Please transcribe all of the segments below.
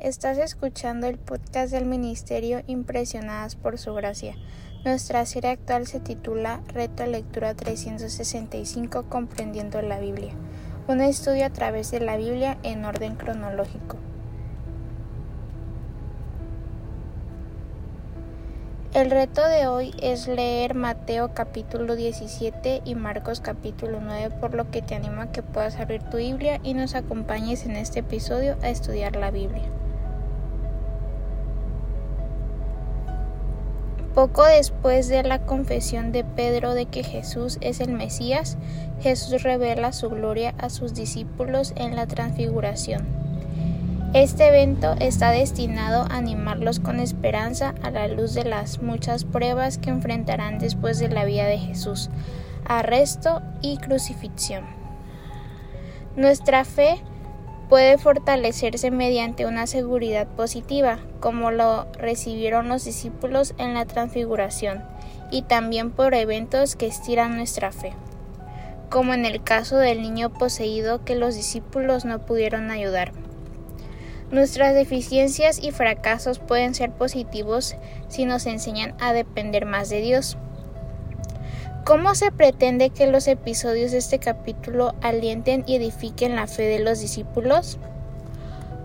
Estás escuchando el podcast del Ministerio Impresionadas por Su Gracia. Nuestra serie actual se titula Reto Lectura 365 Comprendiendo la Biblia. Un estudio a través de la Biblia en orden cronológico. El reto de hoy es leer Mateo capítulo 17 y Marcos capítulo 9, por lo que te animo a que puedas abrir tu Biblia y nos acompañes en este episodio a estudiar la Biblia. Poco después de la confesión de Pedro de que Jesús es el Mesías, Jesús revela su gloria a sus discípulos en la transfiguración. Este evento está destinado a animarlos con esperanza a la luz de las muchas pruebas que enfrentarán después de la vida de Jesús, arresto y crucifixión. Nuestra fe puede fortalecerse mediante una seguridad positiva, como lo recibieron los discípulos en la transfiguración, y también por eventos que estiran nuestra fe, como en el caso del niño poseído que los discípulos no pudieron ayudar. Nuestras deficiencias y fracasos pueden ser positivos si nos enseñan a depender más de Dios. ¿Cómo se pretende que los episodios de este capítulo alienten y edifiquen la fe de los discípulos?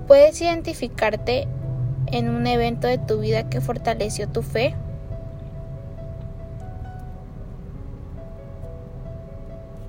¿Puedes identificarte en un evento de tu vida que fortaleció tu fe?